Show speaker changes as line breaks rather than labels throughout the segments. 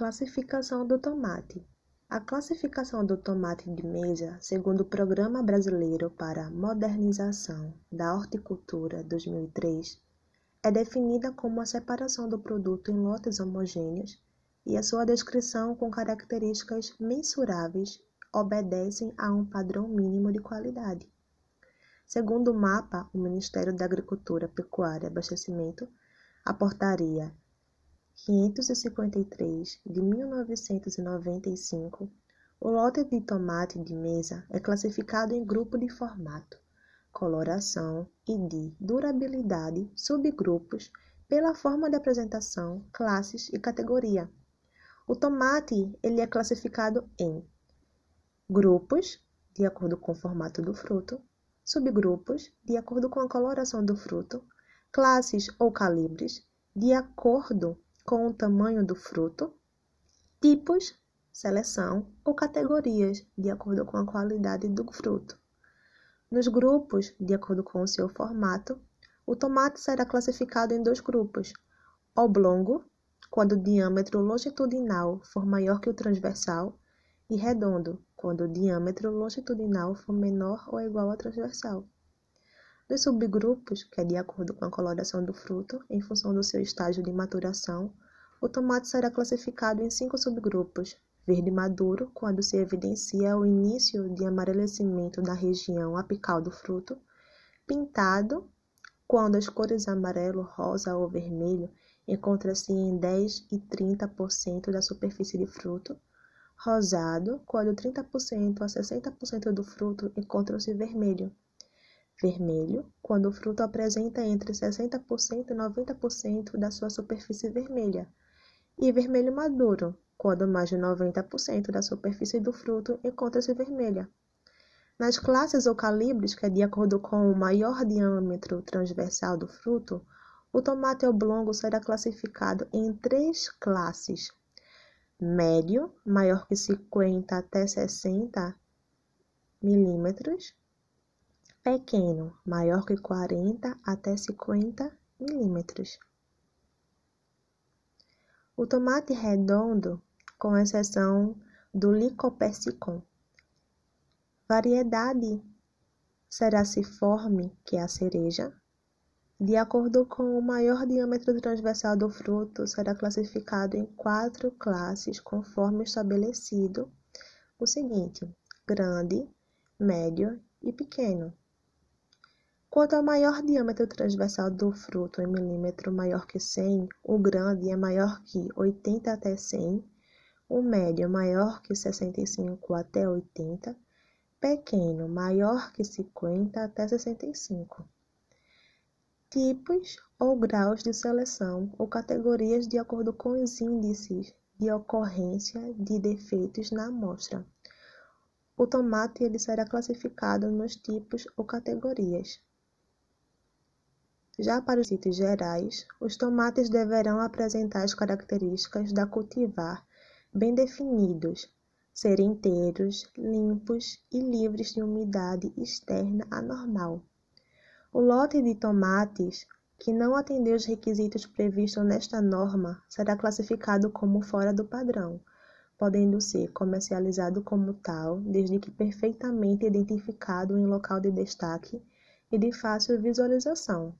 Classificação do tomate. A classificação do tomate de mesa, segundo o Programa Brasileiro para a Modernização da Horticultura 2003, é definida como a separação do produto em lotes homogêneos e a sua descrição com características mensuráveis obedecem a um padrão mínimo de qualidade. Segundo o mapa, o Ministério da Agricultura, Pecuária e Abastecimento, a portaria 553 de 1995, o lote de tomate de mesa é classificado em grupo de formato, coloração e de durabilidade, subgrupos, pela forma de apresentação, classes e categoria. O tomate ele é classificado em grupos, de acordo com o formato do fruto, subgrupos, de acordo com a coloração do fruto, classes ou calibres, de acordo com o tamanho do fruto, tipos, seleção ou categorias, de acordo com a qualidade do fruto. Nos grupos, de acordo com o seu formato, o tomate será classificado em dois grupos: oblongo, quando o diâmetro longitudinal for maior que o transversal, e redondo, quando o diâmetro longitudinal for menor ou igual ao transversal. Nos subgrupos, que é de acordo com a coloração do fruto, em função do seu estágio de maturação, o tomate será classificado em cinco subgrupos: verde maduro, quando se evidencia o início de amarelecimento da região apical do fruto, pintado, quando as cores amarelo, rosa ou vermelho encontram-se em 10 e 30% da superfície de fruto, rosado, quando 30% a 60% do fruto encontram-se vermelho vermelho, quando o fruto apresenta entre 60% e 90% da sua superfície vermelha, e vermelho maduro, quando mais de 90% da superfície do fruto encontra-se vermelha. Nas classes ou calibres, que é de acordo com o maior diâmetro transversal do fruto, o tomate oblongo será classificado em três classes: médio, maior que 50 até 60 milímetros, pequeno, maior que 40 até 50 milímetros. O tomate redondo, com exceção do Lycopersicum, variedade Seraciforme, que é a cereja, de acordo com o maior diâmetro transversal do fruto, será classificado em quatro classes conforme estabelecido. O seguinte: grande, médio e pequeno. Quanto ao maior diâmetro transversal do fruto em milímetro maior que 100, o grande é maior que 80 até 100, o médio maior que 65 até 80, pequeno maior que 50 até 65. Tipos ou graus de seleção ou categorias de acordo com os índices de ocorrência de defeitos na amostra. O tomate ele será classificado nos tipos ou categorias. Já para os sítios gerais, os tomates deverão apresentar as características da cultivar bem definidos, serem inteiros, limpos e livres de umidade externa anormal. O lote de tomates que não atender os requisitos previstos nesta norma será classificado como fora do padrão, podendo ser comercializado como tal, desde que perfeitamente identificado em local de destaque e de fácil visualização.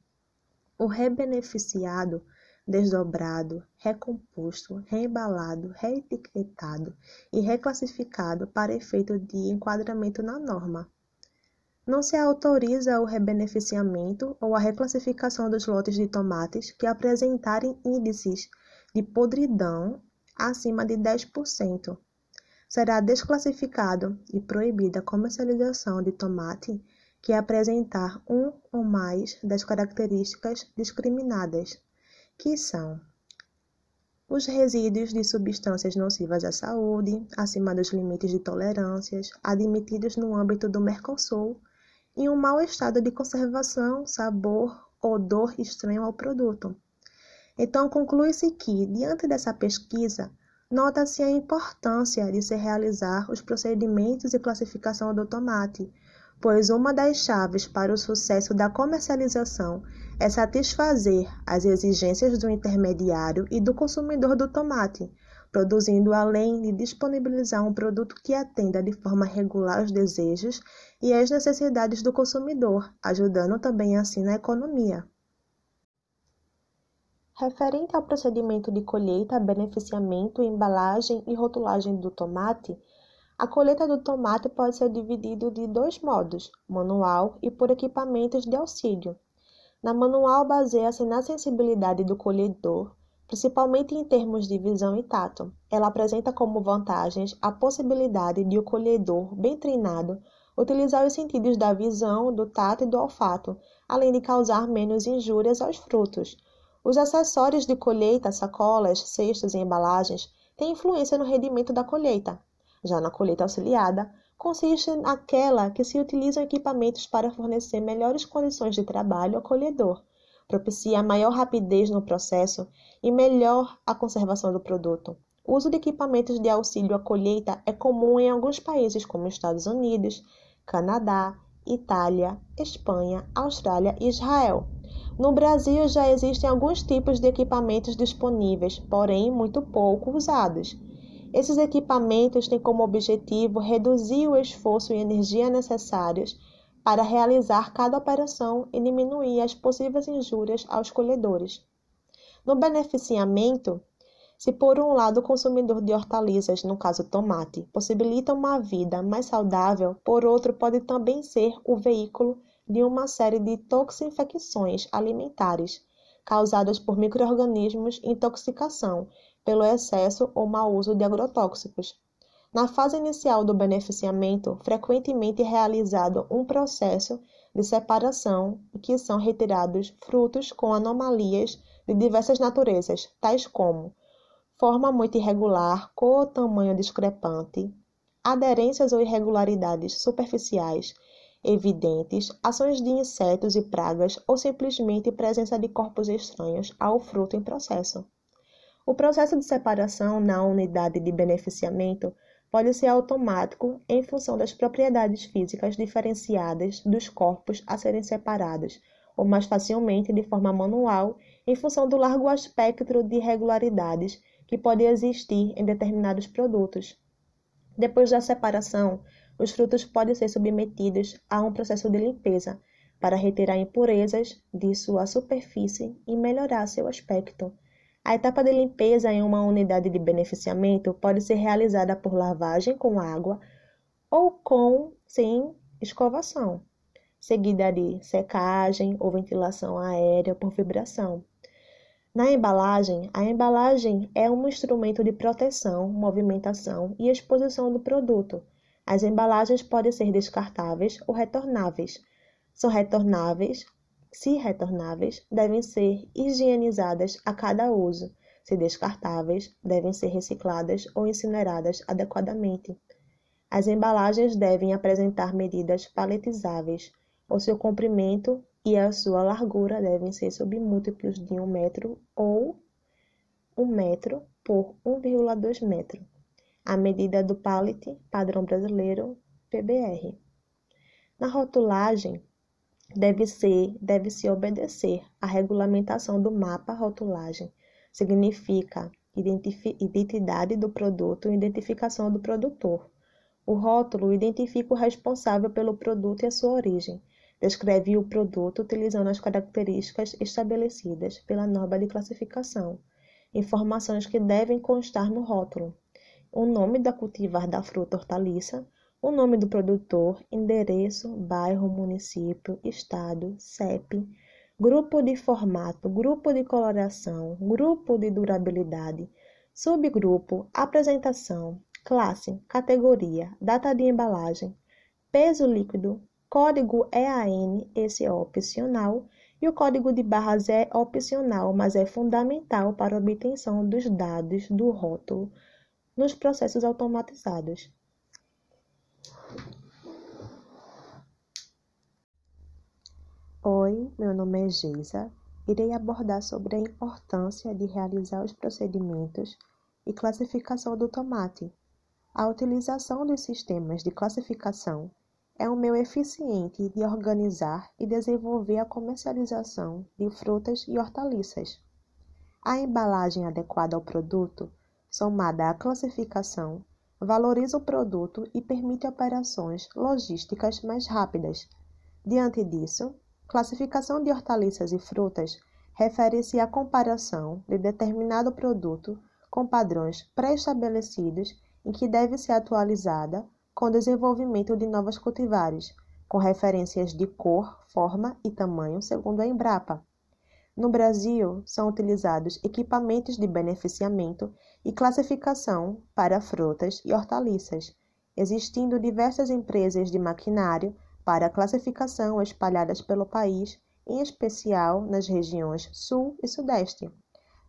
O rebeneficiado, desdobrado, recomposto, reembalado, reetiquetado e reclassificado para efeito de enquadramento na norma. Não se autoriza o rebeneficiamento ou a reclassificação dos lotes de tomates que apresentarem índices de podridão acima de 10%. Será desclassificado e proibida a comercialização de tomate que apresentar um ou mais das características discriminadas, que são os resíduos de substâncias nocivas à saúde, acima dos limites de tolerâncias admitidos no âmbito do Mercosul, e um mau estado de conservação, sabor, odor estranho ao produto. Então, conclui-se que, diante dessa pesquisa, nota-se a importância de se realizar os procedimentos de classificação do tomate, pois uma das chaves para o sucesso da comercialização é satisfazer as exigências do intermediário e do consumidor do tomate, produzindo além de disponibilizar um produto que atenda de forma regular os desejos e as necessidades do consumidor, ajudando também assim na economia. Referente ao procedimento de colheita, beneficiamento, embalagem e rotulagem do tomate, a colheita do tomate pode ser dividida de dois modos, manual e por equipamentos de auxílio. Na manual baseia-se na sensibilidade do colhedor, principalmente em termos de visão e tato. Ela apresenta como vantagens a possibilidade de o colhedor, bem treinado, utilizar os sentidos da visão, do tato e do olfato, além de causar menos injúrias aos frutos. Os acessórios de colheita, sacolas, cestos e embalagens têm influência no rendimento da colheita. Já na colheita auxiliada, consiste naquela que se utilizam equipamentos para fornecer melhores condições de trabalho ao colhedor, propicia maior rapidez no processo e melhor a conservação do produto. O uso de equipamentos de auxílio à colheita é comum em alguns países como Estados Unidos, Canadá, Itália, Espanha, Austrália e Israel. No Brasil já existem alguns tipos de equipamentos disponíveis, porém muito pouco usados. Esses equipamentos têm como objetivo reduzir o esforço e energia necessários para realizar cada operação e diminuir as possíveis injúrias aos colhedores. No beneficiamento, se por um lado o consumidor de hortaliças, no caso tomate, possibilita uma vida mais saudável, por outro pode também ser o veículo de uma série de toxinfecções alimentares causadas por microorganismos intoxicação pelo excesso ou mau uso de agrotóxicos. Na fase inicial do beneficiamento, frequentemente é realizado um processo de separação em que são retirados frutos com anomalias de diversas naturezas, tais como forma muito irregular, cor ou tamanho discrepante, aderências ou irregularidades superficiais evidentes, ações de insetos e pragas ou simplesmente presença de corpos estranhos ao fruto em processo. O processo de separação na unidade de beneficiamento pode ser automático em função das propriedades físicas diferenciadas dos corpos a serem separados, ou mais facilmente de forma manual em função do largo espectro de irregularidades que pode existir em determinados produtos. Depois da separação, os frutos podem ser submetidos a um processo de limpeza para retirar impurezas de sua superfície e melhorar seu aspecto. A etapa de limpeza em uma unidade de beneficiamento pode ser realizada por lavagem com água ou com sem escovação, seguida de secagem ou ventilação aérea por vibração. Na embalagem, a embalagem é um instrumento de proteção, movimentação e exposição do produto. As embalagens podem ser descartáveis ou retornáveis. São retornáveis se retornáveis, devem ser higienizadas a cada uso. Se descartáveis, devem ser recicladas ou incineradas adequadamente. As embalagens devem apresentar medidas paletizáveis. O seu comprimento e a sua largura devem ser submúltiplos de 1 metro ou 1 metro por 1,2 metro. A medida do pallet padrão brasileiro PBR. Na rotulagem, deve ser, deve-se obedecer à regulamentação do mapa rotulagem. Significa identidade do produto e identificação do produtor. O rótulo identifica o responsável pelo produto e a sua origem. Descreve o produto utilizando as características estabelecidas pela norma de classificação. Informações que devem constar no rótulo: o nome da cultivar da fruta hortaliça, o nome do produtor, endereço, bairro, município, estado, CEP, grupo de formato, grupo de coloração, grupo de durabilidade, subgrupo, apresentação, classe, categoria, data de embalagem, peso líquido, código EAN, esse é opcional, e o código de barras é opcional, mas é fundamental para a obtenção dos dados do rótulo nos processos automatizados. Oi, meu nome é Geisa. Irei abordar sobre a importância de realizar os procedimentos e classificação do tomate. A utilização dos sistemas de classificação é um meio eficiente de organizar e desenvolver a comercialização de frutas e hortaliças. A embalagem adequada ao produto somada à classificação, valoriza o produto e permite operações logísticas mais rápidas. Diante disso, classificação de hortaliças e frutas refere-se à comparação de determinado produto com padrões pré-estabelecidos em que deve ser atualizada com o desenvolvimento de novas cultivares, com referências de cor, forma e tamanho segundo a Embrapa. No Brasil, são utilizados equipamentos de beneficiamento e classificação para frutas e hortaliças, existindo diversas empresas de maquinário para classificação espalhadas pelo país, em especial nas regiões Sul e Sudeste.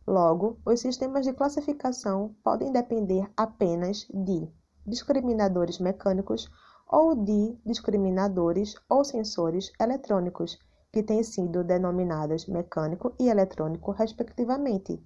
Logo, os sistemas de classificação podem depender apenas de discriminadores mecânicos ou de discriminadores ou sensores eletrônicos que têm sido denominadas mecânico e eletrônico, respectivamente.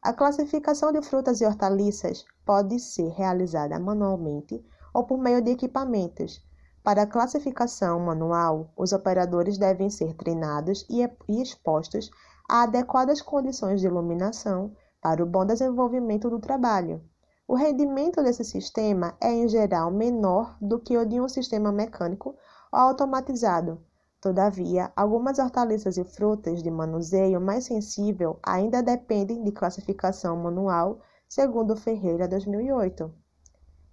A classificação de frutas e hortaliças pode ser realizada manualmente ou por meio de equipamentos. Para a classificação manual, os operadores devem ser treinados e expostos a adequadas condições de iluminação para o bom desenvolvimento do trabalho. O rendimento desse sistema é, em geral, menor do que o de um sistema mecânico ou automatizado, Todavia, algumas hortaliças e frutas de manuseio mais sensível ainda dependem de classificação manual, segundo Ferreira 2008.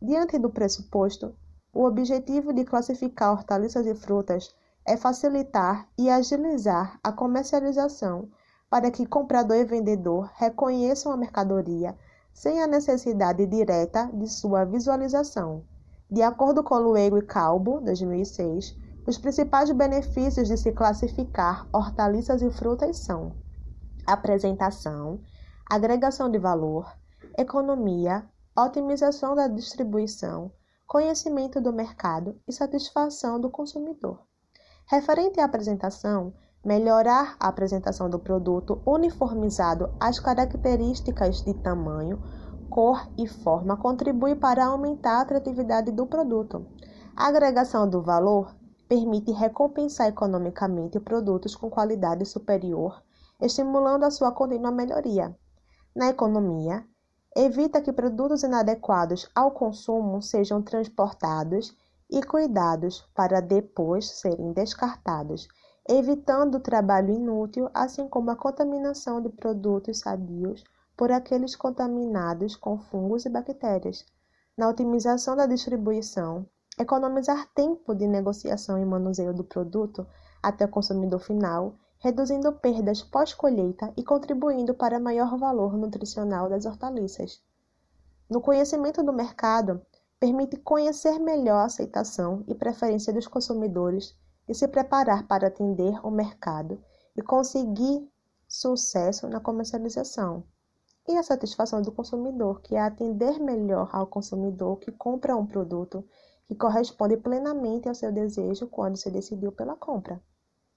Diante do pressuposto, o objetivo de classificar hortaliças e frutas é facilitar e agilizar a comercialização para que comprador e vendedor reconheçam a mercadoria sem a necessidade direta de sua visualização. De acordo com Luego e Calbo, 2006, os principais benefícios de se classificar hortaliças e frutas são apresentação, agregação de valor, economia, otimização da distribuição, conhecimento do mercado e satisfação do consumidor. Referente à apresentação, melhorar a apresentação do produto uniformizado às características de tamanho, cor e forma contribui para aumentar a atratividade do produto. A agregação do valor permite recompensar economicamente produtos com qualidade superior, estimulando a sua contínua melhoria. Na economia, evita que produtos inadequados ao consumo sejam transportados e cuidados para depois serem descartados, evitando o trabalho inútil, assim como a contaminação de produtos sadios por aqueles contaminados com fungos e bactérias. Na otimização da distribuição, economizar tempo de negociação e manuseio do produto até o consumidor final, reduzindo perdas pós-colheita e contribuindo para maior valor nutricional das hortaliças. No conhecimento do mercado, permite conhecer melhor a aceitação e preferência dos consumidores e se preparar para atender o mercado e conseguir sucesso na comercialização. E a satisfação do consumidor, que é atender melhor ao consumidor que compra um produto que corresponde plenamente ao seu desejo quando se decidiu pela compra.